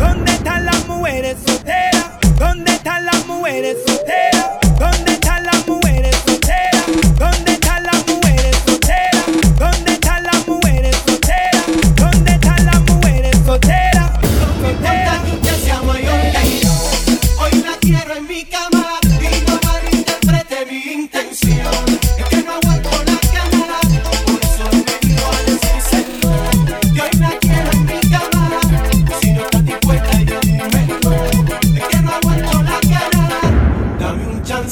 ¿Dónde están las mujeres solteras? ¿Dónde están las mujeres solteras?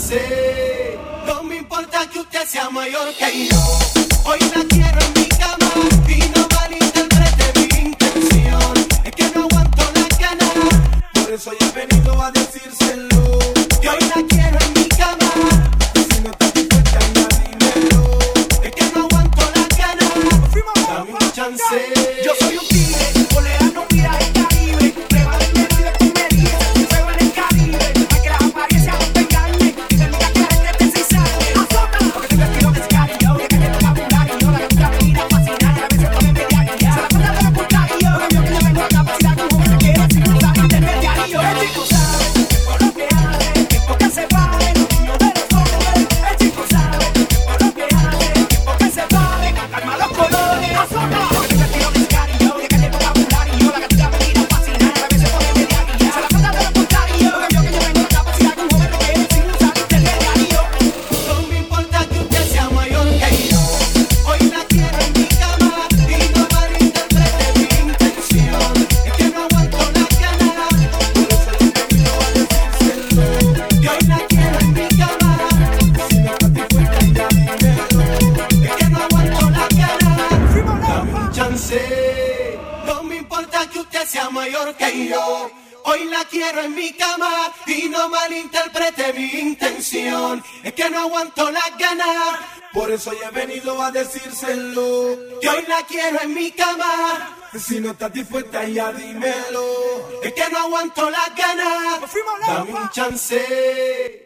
sé. No me importa que usted sea mayor que yo. Hoy la quiero en mi cama y no malinterprete mi intención. Es que no aguanto la ganas. Por eso yo he venido a decírselo. Que hoy la quiero. No me importa que usted sea mayor que yo. Hoy la quiero en mi cama y no malinterprete mi intención. Es que no aguanto las ganas. Por eso ya he venido a decírselo. Que hoy la quiero en mi cama. Si no estás dispuesta ya dímelo. Es que no aguanto las ganas. Dame un chance.